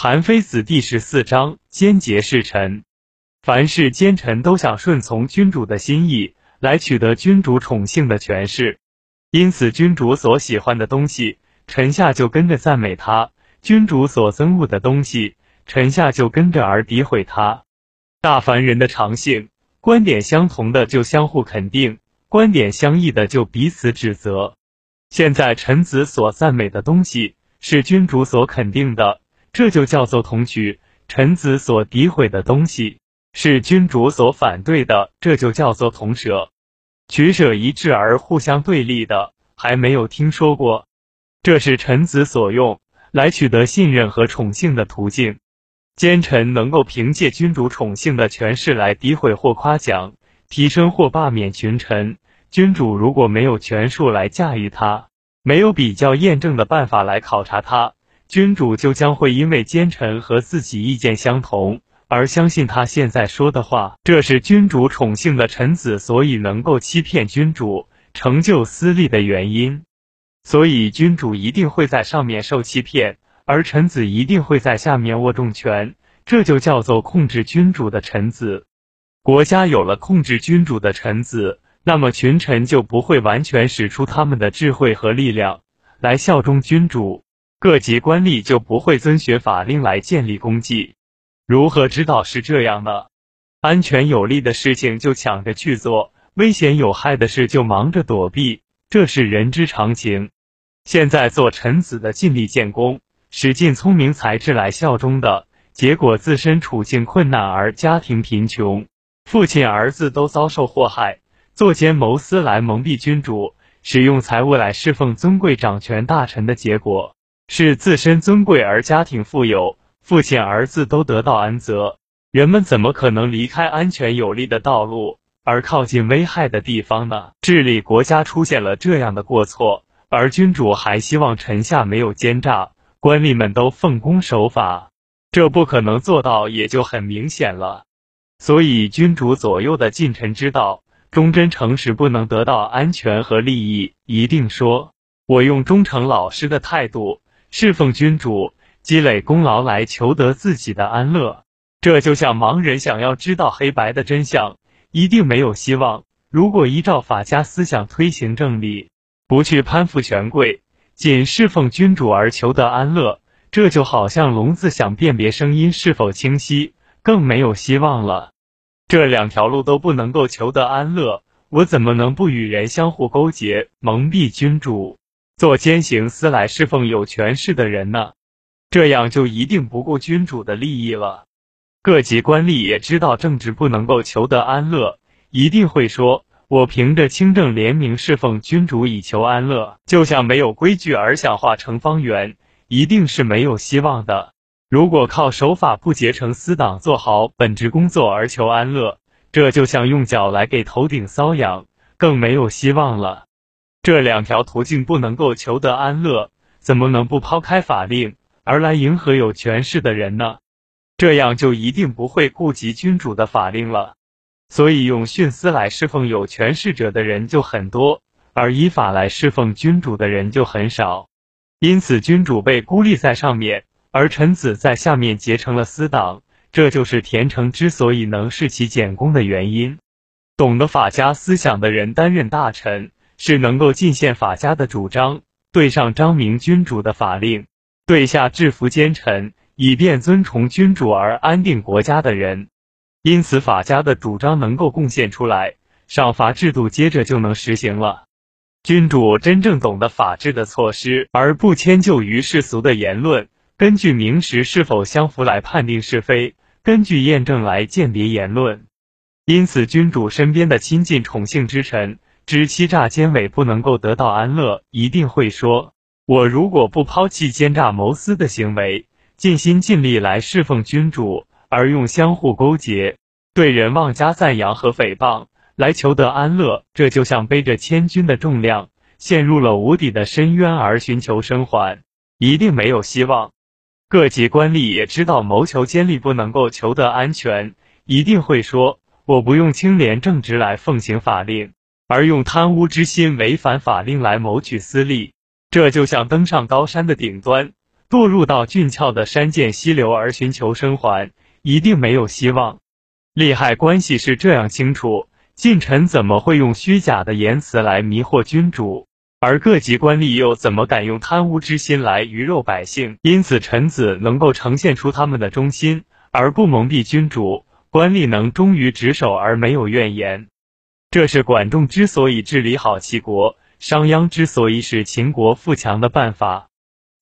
韩非子第十四章：奸节是臣。凡是奸臣都想顺从君主的心意，来取得君主宠幸的权势。因此，君主所喜欢的东西，臣下就跟着赞美他；君主所憎恶的东西，臣下就跟着而诋毁他。大凡人的常性，观点相同的就相互肯定，观点相异的就彼此指责。现在，臣子所赞美的东西，是君主所肯定的。这就叫做同取，臣子所诋毁的东西是君主所反对的，这就叫做同舍。取舍一致而互相对立的，还没有听说过。这是臣子所用来取得信任和宠幸的途径。奸臣能够凭借君主宠幸的权势来诋毁或夸奖、提升或罢免群臣。君主如果没有权术来驾驭他，没有比较验证的办法来考察他。君主就将会因为奸臣和自己意见相同而相信他现在说的话，这是君主宠幸的臣子所以能够欺骗君主、成就私利的原因。所以君主一定会在上面受欺骗，而臣子一定会在下面握重权，这就叫做控制君主的臣子。国家有了控制君主的臣子，那么群臣就不会完全使出他们的智慧和力量来效忠君主。各级官吏就不会遵循法令来建立功绩。如何知道是这样呢？安全有利的事情就抢着去做，危险有害的事就忙着躲避，这是人之常情。现在做臣子的尽力建功，使尽聪明才智来效忠的，结果自身处境困难而家庭贫穷，父亲儿子都遭受祸害，作奸谋私来蒙蔽君主，使用财物来侍奉尊贵掌权大臣的结果。是自身尊贵而家庭富有，父亲儿子都得到安泽，人们怎么可能离开安全有利的道路而靠近危害的地方呢？治理国家出现了这样的过错，而君主还希望臣下没有奸诈，官吏们都奉公守法，这不可能做到，也就很明显了。所以，君主左右的近臣之道，忠贞诚实不能得到安全和利益，一定说我用忠诚老实的态度。侍奉君主，积累功劳来求得自己的安乐，这就像盲人想要知道黑白的真相，一定没有希望。如果依照法家思想推行正理，不去攀附权贵，仅侍奉君主而求得安乐，这就好像聋子想辨别声音是否清晰，更没有希望了。这两条路都不能够求得安乐，我怎么能不与人相互勾结，蒙蔽君主？做奸行私来侍奉有权势的人呢？这样就一定不顾君主的利益了。各级官吏也知道政治不能够求得安乐，一定会说：“我凭着清正廉明侍奉君主以求安乐。”就像没有规矩而想画成方圆，一定是没有希望的。如果靠守法不结成私党，做好本职工作而求安乐，这就像用脚来给头顶搔痒，更没有希望了。这两条途径不能够求得安乐，怎么能不抛开法令而来迎合有权势的人呢？这样就一定不会顾及君主的法令了。所以用徇私来侍奉有权势者的人就很多，而依法来侍奉君主的人就很少。因此，君主被孤立在上面，而臣子在下面结成了私党。这就是田成之所以能事其简功的原因。懂得法家思想的人担任大臣。是能够尽献法家的主张，对上彰明君主的法令，对下制服奸臣，以便尊崇君主而安定国家的人。因此，法家的主张能够贡献出来，赏罚制度接着就能实行了。君主真正懂得法治的措施，而不迁就于世俗的言论，根据明实是否相符来判定是非，根据验证来鉴别言论。因此，君主身边的亲近宠幸之臣。知欺诈奸伪不能够得到安乐，一定会说：我如果不抛弃奸诈谋私的行为，尽心尽力来侍奉君主，而用相互勾结、对人妄加赞扬和诽谤来求得安乐，这就像背着千钧的重量，陷入了无底的深渊而寻求生还，一定没有希望。各级官吏也知道谋求奸利不能够求得安全，一定会说：我不用清廉正直来奉行法令。而用贪污之心违反法令来谋取私利，这就像登上高山的顶端，堕入到俊俏的山涧溪流而寻求生还，一定没有希望。利害关系是这样清楚，近臣怎么会用虚假的言辞来迷惑君主？而各级官吏又怎么敢用贪污之心来鱼肉百姓？因此，臣子能够呈现出他们的忠心，而不蒙蔽君主；官吏能忠于职守而没有怨言。这是管仲之所以治理好齐国，商鞅之所以使秦国富强的办法。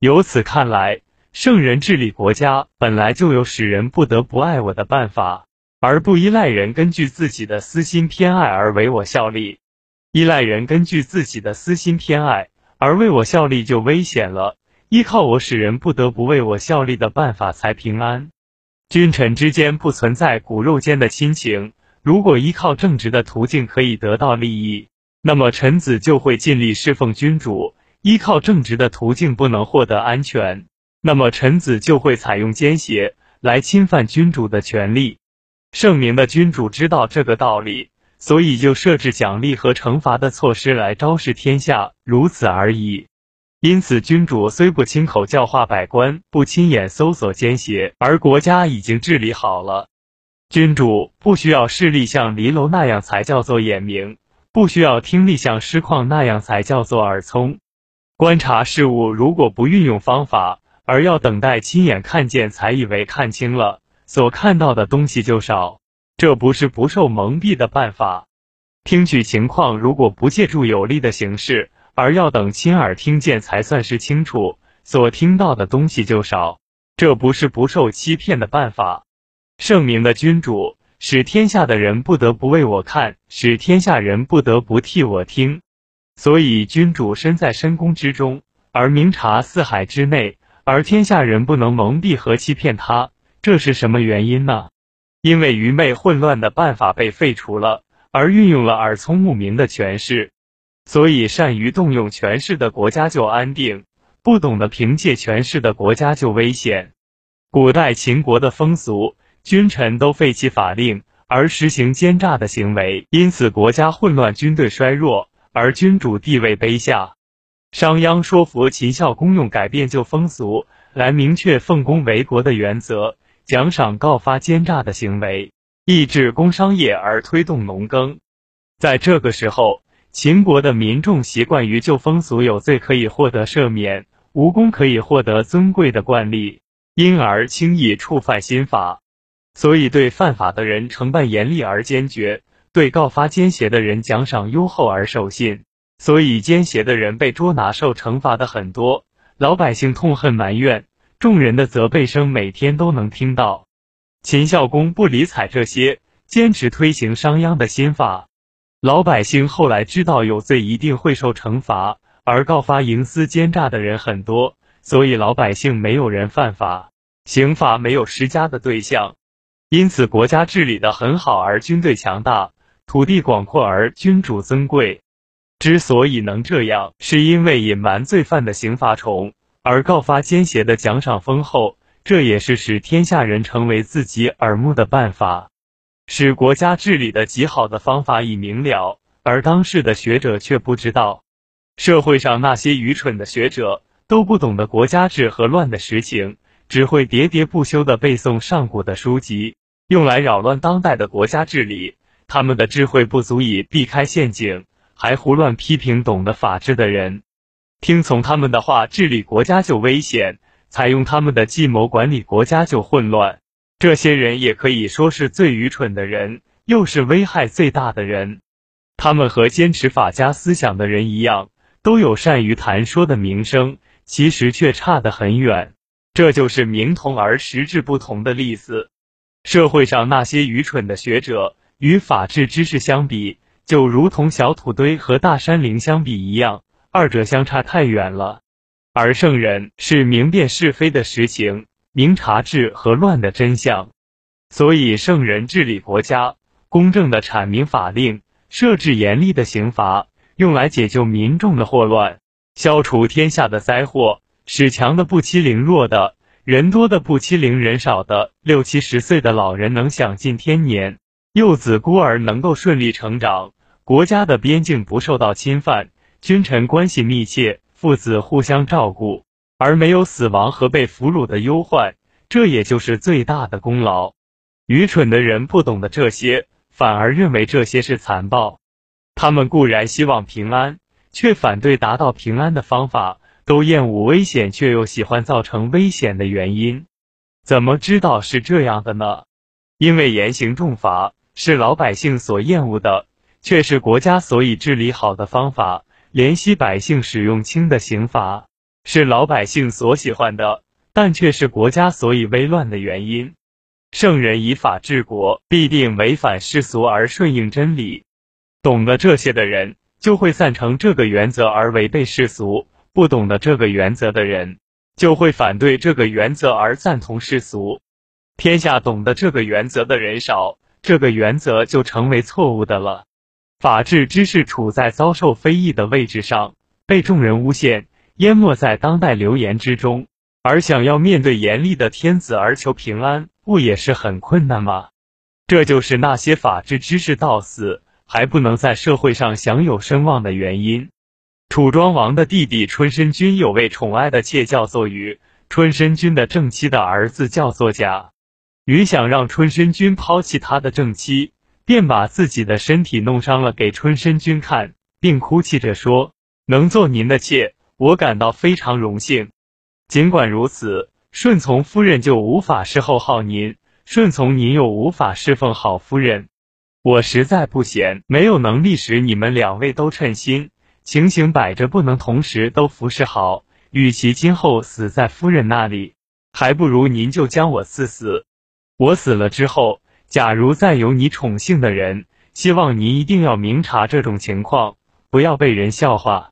由此看来，圣人治理国家本来就有使人不得不爱我的办法，而不依赖人根据自己的私心偏爱而为我效力。依赖人根据自己的私心偏爱而为我效力就危险了。依靠我使人不得不为我效力的办法才平安。君臣之间不存在骨肉间的亲情。如果依靠正直的途径可以得到利益，那么臣子就会尽力侍奉君主；依靠正直的途径不能获得安全，那么臣子就会采用奸邪来侵犯君主的权利。圣明的君主知道这个道理。所以就设置奖励和惩罚的措施来昭示天下，如此而已。因此，君主虽不亲口教化百官，不亲眼搜索奸邪，而国家已经治理好了。君主不需要视力像离楼那样才叫做眼明，不需要听力像师旷那样才叫做耳聪。观察事物，如果不运用方法，而要等待亲眼看见才以为看清了，所看到的东西就少。这不是不受蒙蔽的办法。听取情况，如果不借助有力的形式，而要等亲耳听见才算是清楚，所听到的东西就少。这不是不受欺骗的办法。圣明的君主使天下的人不得不为我看，使天下人不得不替我听。所以君主身在深宫之中，而明察四海之内，而天下人不能蒙蔽和欺骗他，这是什么原因呢？因为愚昧混乱的办法被废除了，而运用了耳聪目明的权势，所以善于动用权势的国家就安定，不懂得凭借权势的国家就危险。古代秦国的风俗，君臣都废弃法令，而实行奸诈的行为，因此国家混乱，军队衰弱，而君主地位卑下。商鞅说服秦孝公用改变旧风俗来明确奉公为国的原则。奖赏告发奸诈的行为，抑制工商业而推动农耕。在这个时候，秦国的民众习惯于旧风俗有罪可以获得赦免，无功可以获得尊贵的惯例，因而轻易触犯新法。所以，对犯法的人惩办严厉而坚决，对告发奸邪的人奖赏优厚而守信。所以，奸邪的人被捉拿受惩罚的很多，老百姓痛恨埋怨。众人的责备声每天都能听到。秦孝公不理睬这些，坚持推行商鞅的新法。老百姓后来知道有罪一定会受惩罚，而告发营私奸诈的人很多，所以老百姓没有人犯法，刑法没有施加的对象，因此国家治理的很好，而军队强大，土地广阔，而君主尊贵。之所以能这样，是因为隐瞒罪犯的刑罚重。而告发奸邪的奖赏丰厚，这也是使天下人成为自己耳目的办法，使国家治理的极好的方法已明了，而当世的学者却不知道。社会上那些愚蠢的学者都不懂得国家治和乱的实情，只会喋喋不休地背诵上古的书籍，用来扰乱当代的国家治理。他们的智慧不足以避开陷阱，还胡乱批评懂得法治的人。听从他们的话治理国家就危险，采用他们的计谋管理国家就混乱。这些人也可以说是最愚蠢的人，又是危害最大的人。他们和坚持法家思想的人一样，都有善于谈说的名声，其实却差得很远。这就是名同而实质不同的例子。社会上那些愚蠢的学者，与法治知识相比，就如同小土堆和大山陵相比一样。二者相差太远了，而圣人是明辨是非的实情，明察治和乱的真相。所以圣人治理国家，公正的阐明法令，设置严厉的刑罚，用来解救民众的祸乱，消除天下的灾祸，使强的不欺凌弱的，人多的不欺凌人少的，六七十岁的老人能享尽天年，幼子孤儿能够顺利成长，国家的边境不受到侵犯。君臣关系密切，父子互相照顾。而没有死亡和被俘虏的忧患，这也就是最大的功劳。愚蠢的人不懂得这些，反而认为这些是残暴。他们固然希望平安，却反对达到平安的方法；都厌恶危险，却又喜欢造成危险的原因。怎么知道是这样的呢？因为严刑重罚是老百姓所厌恶的，却是国家所以治理好的方法；怜惜百姓使用轻的刑罚是老百姓所喜欢的，但却是国家所以危乱的原因。圣人以法治国，必定违反世俗而顺应真理。懂得这些的人，就会赞成这个原则而违背世俗；不懂得这个原则的人，就会反对这个原则而赞同世俗。天下懂得这个原则的人少，这个原则就成为错误的了。法治之士处在遭受非议的位置上，被众人诬陷，淹没在当代流言之中，而想要面对严厉的天子而求平安，不也是很困难吗？这就是那些法治之士到死。还不能在社会上享有声望的原因。楚庄王的弟弟春申君有位宠爱的妾叫做虞，春申君的正妻的儿子叫做贾。虞想让春申君抛弃他的正妻，便把自己的身体弄伤了给春申君看，并哭泣着说：“能做您的妾，我感到非常荣幸。尽管如此，顺从夫人就无法侍候好您，顺从您又无法侍奉好夫人。”我实在不贤，没有能力使你们两位都称心。情形摆着，不能同时都服侍好。与其今后死在夫人那里，还不如您就将我赐死。我死了之后，假如再有你宠幸的人，希望您一定要明察这种情况，不要被人笑话。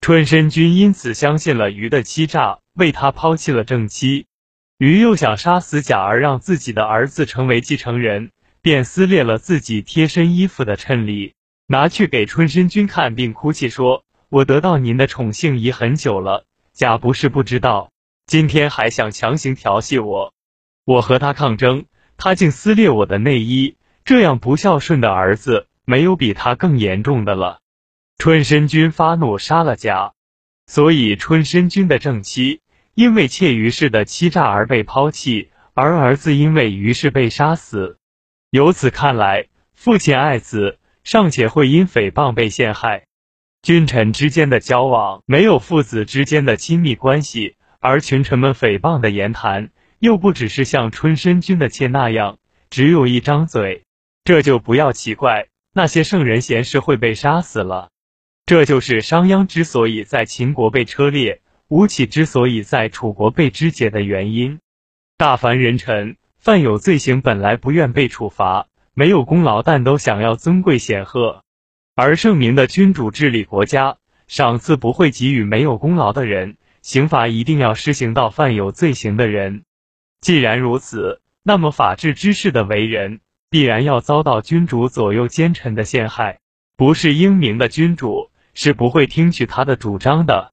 春申君因此相信了鱼的欺诈，为他抛弃了正妻。鱼又想杀死贾，而让自己的儿子成为继承人。便撕裂了自己贴身衣服的衬里，拿去给春申君看，并哭泣说：“我得到您的宠幸已很久了，贾不是不知道，今天还想强行调戏我。我和他抗争，他竟撕裂我的内衣，这样不孝顺的儿子，没有比他更严重的了。”春申君发怒，杀了贾。所以春申君的正妻因为妾于氏的欺诈而被抛弃，而儿子因为于氏被杀死。由此看来，父亲爱子尚且会因诽谤被陷害。君臣之间的交往没有父子之间的亲密关系，而群臣们诽谤的言谈又不只是像春申君的妾那样，只有一张嘴，这就不要奇怪那些圣人贤士会被杀死了。这就是商鞅之所以在秦国被车裂，吴起之所以在楚国被肢解的原因。大凡人臣。犯有罪行，本来不愿被处罚，没有功劳，但都想要尊贵显赫。而圣明的君主治理国家，赏赐不会给予没有功劳的人，刑罚一定要施行到犯有罪行的人。既然如此，那么法治之士的为人，必然要遭到君主左右奸臣的陷害。不是英明的君主，是不会听取他的主张的。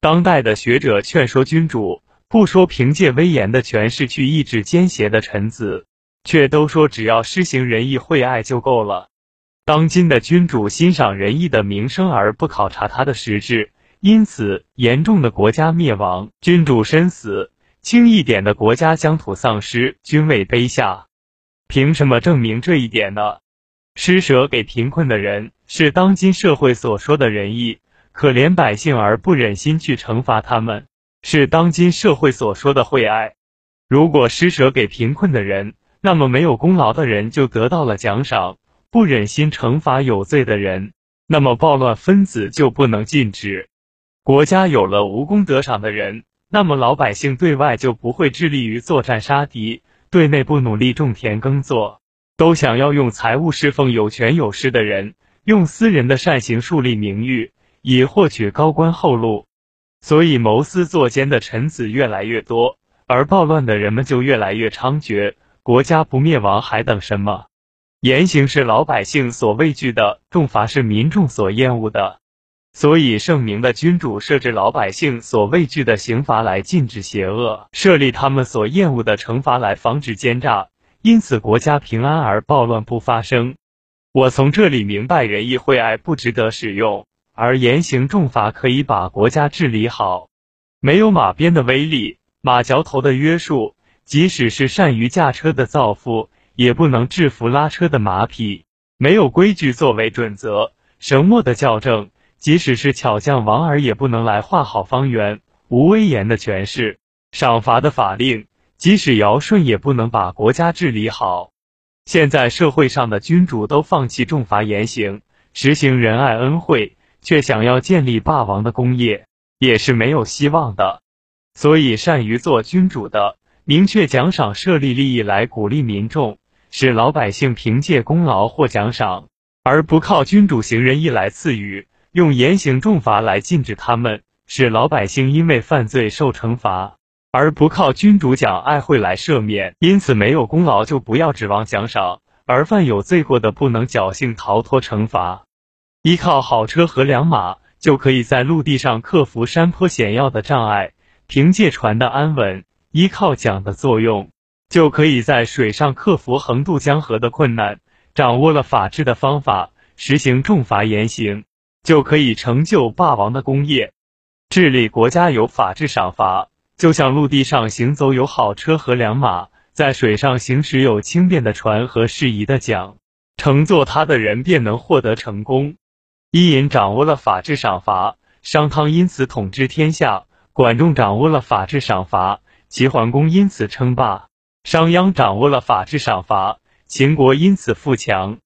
当代的学者劝说君主。不说凭借威严的权势去抑制奸邪的臣子，却都说只要施行仁义惠爱就够了。当今的君主欣赏仁义的名声而不考察他的实质，因此严重的国家灭亡，君主身死；轻一点的国家疆土丧失，君位卑下。凭什么证明这一点呢？施舍给贫困的人是当今社会所说的仁义，可怜百姓而不忍心去惩罚他们。是当今社会所说的惠爱。如果施舍给贫困的人，那么没有功劳的人就得到了奖赏；不忍心惩罚有罪的人，那么暴乱分子就不能禁止。国家有了无功得赏的人，那么老百姓对外就不会致力于作战杀敌，对内不努力种田耕作，都想要用财物侍奉有权有势的人，用私人的善行树立名誉，以获取高官厚禄。所以，谋私作奸的臣子越来越多，而暴乱的人们就越来越猖獗。国家不灭亡，还等什么？严刑是老百姓所畏惧的，重罚是民众所厌恶的。所以，圣明的君主设置老百姓所畏惧的刑罚来禁止邪恶，设立他们所厌恶的惩罚来防止奸诈，因此国家平安而暴乱不发生。我从这里明白，仁义惠爱不值得使用。而严刑重罚可以把国家治理好。没有马鞭的威力，马嚼头的约束，即使是善于驾车的造父，也不能制服拉车的马匹。没有规矩作为准则，绳墨的校正，即使是巧匠王儿也不能来画好方圆。无威严的权势，赏罚的法令，即使尧舜也不能把国家治理好。现在社会上的君主都放弃重罚严刑，实行仁爱恩惠，却想要建立霸王的功业，也是没有希望的。所以，善于做君主的，明确奖赏，设立利益来鼓励民众，使老百姓凭借功劳获奖赏，而不靠君主行仁义来赐予，用严刑重罚来禁止他们。使老百姓因为犯罪受惩罚，而不靠君主讲爱会来赦免。因此，没有功劳就不要指望奖赏，而犯有罪过的不能侥幸逃脱惩罚。依靠好车和良马，就可以在陆地上克服山坡险要的障碍；凭借船的安稳，依靠桨的作用，就可以在水上克服横渡江河的困难。掌握了法治的方法，实行重罚严刑，就可以成就霸王的功业。治理国家有法治赏罚，就像陆地上行走有好车和良马，在水上行驶有轻便的船和适宜的桨，乘坐它的人便能获得成功。伊尹掌握了法治赏罚，商汤因此统治天下；管仲掌握了法治赏罚，齐桓公因此称霸；商鞅掌握了法治赏罚，秦国因此富强。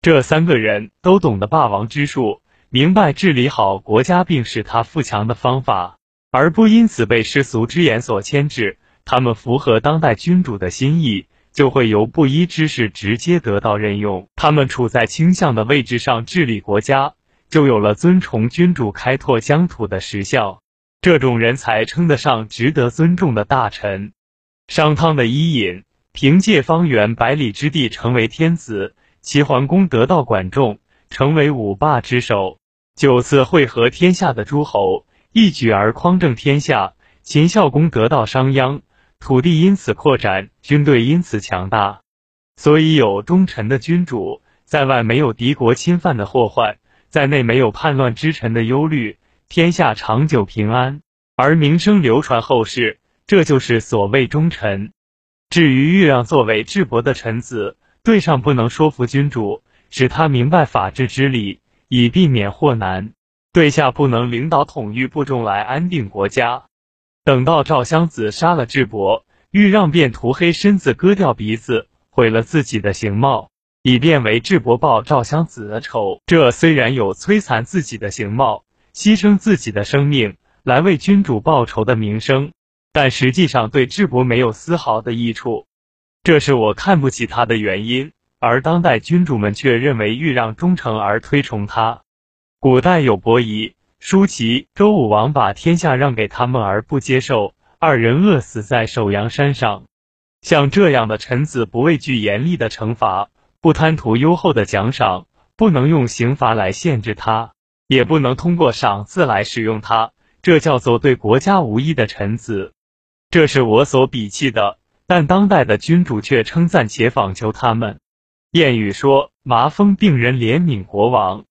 这三个人都懂得霸王之术。明白治理好国家并使他富强的方法，而不因此被世俗之言所牵制。他们符合当代君主的心意，就会由布衣之士直接得到任用。他们处在倾向的位置上治理国家，就有了尊崇君主、开拓疆土的实效。这种人才称得上值得尊重的大臣。商汤的伊尹凭借方圆百里之地成为天子，齐桓公得到管仲，成为五霸之首。九次会合天下的诸侯，一举而匡正天下。秦孝公得到商鞅，土地因此扩展，军队因此强大。所以有忠臣的君主，在外没有敌国侵犯的祸患，在内没有叛乱之臣的忧虑，天下长久平安，而名声流传后世。这就是所谓忠臣。至于豫让作为智伯的臣子，对上不能说服君主，使他明白法治之理。以避免祸难，对下不能领导统御部众来安定国家。等到赵襄子杀了智伯，豫让便涂黑身子，割掉鼻子，毁了自己的形貌，以便为智伯报赵襄子的仇。这虽然有摧残自己的形貌、牺牲自己的生命来为君主报仇的名声，但实际上对智伯没有丝毫的益处。这是我看不起他的原因。而当代君主们却认为豫让忠诚而推崇他。古代有伯夷、叔齐、周武王把天下让给他们而不接受，二人饿死在首阳山上。像这样的臣子，不畏惧严厉的惩罚，不贪图优厚的奖赏，不能用刑罚来限制他，也不能通过赏赐来使用它，这叫做对国家无益的臣子。这是我所鄙弃的。但当代的君主却称赞且访求他们。谚语说：“麻风病人怜悯国王。”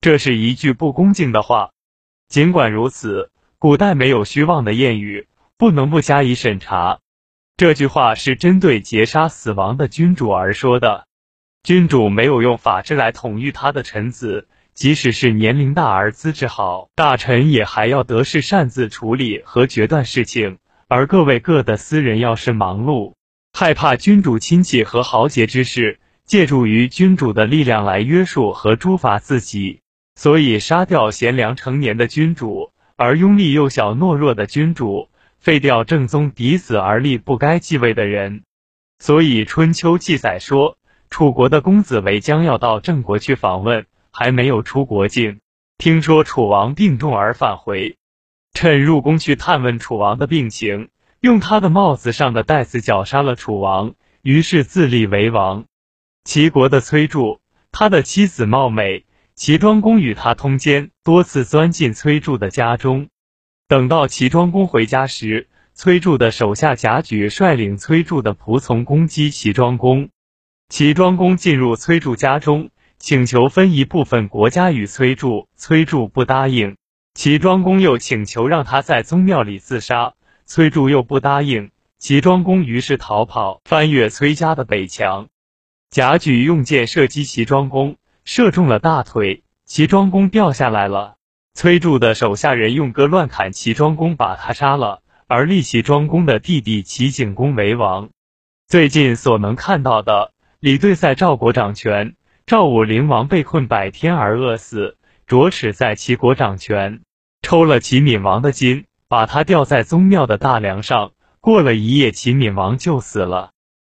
这是一句不恭敬的话。尽管如此，古代没有虚妄的谚语，不能不加以审查。这句话是针对劫杀死亡的君主而说的。君主没有用法治来统御他的臣子，即使是年龄大而资质好，大臣也还要得势擅自处理和决断事情。而各位各的私人要是忙碌，害怕君主亲戚和豪杰之事。借助于君主的力量来约束和诛罚自己，所以杀掉贤良成年的君主，而拥立幼小懦弱的君主，废掉正宗嫡子而立不该继位的人。所以春秋记载说，楚国的公子围将要到郑国去访问，还没有出国境，听说楚王病重而返回，趁入宫去探问楚王的病情，用他的帽子上的带子绞杀了楚王，于是自立为王。齐国的崔杼，他的妻子貌美，齐庄公与他通奸，多次钻进崔杼的家中。等到齐庄公回家时，崔杼的手下贾举率领崔杼的仆从攻击齐庄公。齐庄公进入崔杼家中，请求分一部分国家与崔杼，崔杼不答应。齐庄公又请求让他在宗庙里自杀，崔杼又不答应。齐庄公于是逃跑，翻越崔家的北墙。贾诩用箭射击齐庄公，射中了大腿，齐庄公掉下来了。崔杼的手下人用戈乱砍齐庄公，把他杀了，而立齐庄公的弟弟齐景公为王。最近所能看到的，李兑在赵国掌权，赵武灵王被困百天而饿死，卓齿在齐国掌权，抽了齐闵王的筋，把他吊在宗庙的大梁上，过了一夜，齐闵王就死了。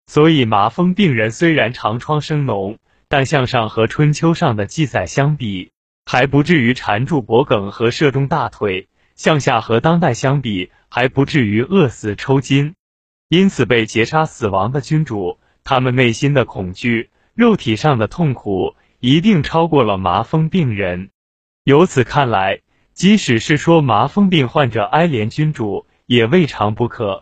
所以麻风病人虽然长疮生脓，但向上和春秋上的记载相比，还不至于缠住脖颈和射中大腿；向下和当代相比，还不至于饿死抽筋。因此，被劫杀死亡的君主，他们内心的恐惧、肉体上的痛苦，一定超过了麻风病人。由此看来，即使是说麻风病患者哀怜君主，也未尝不可。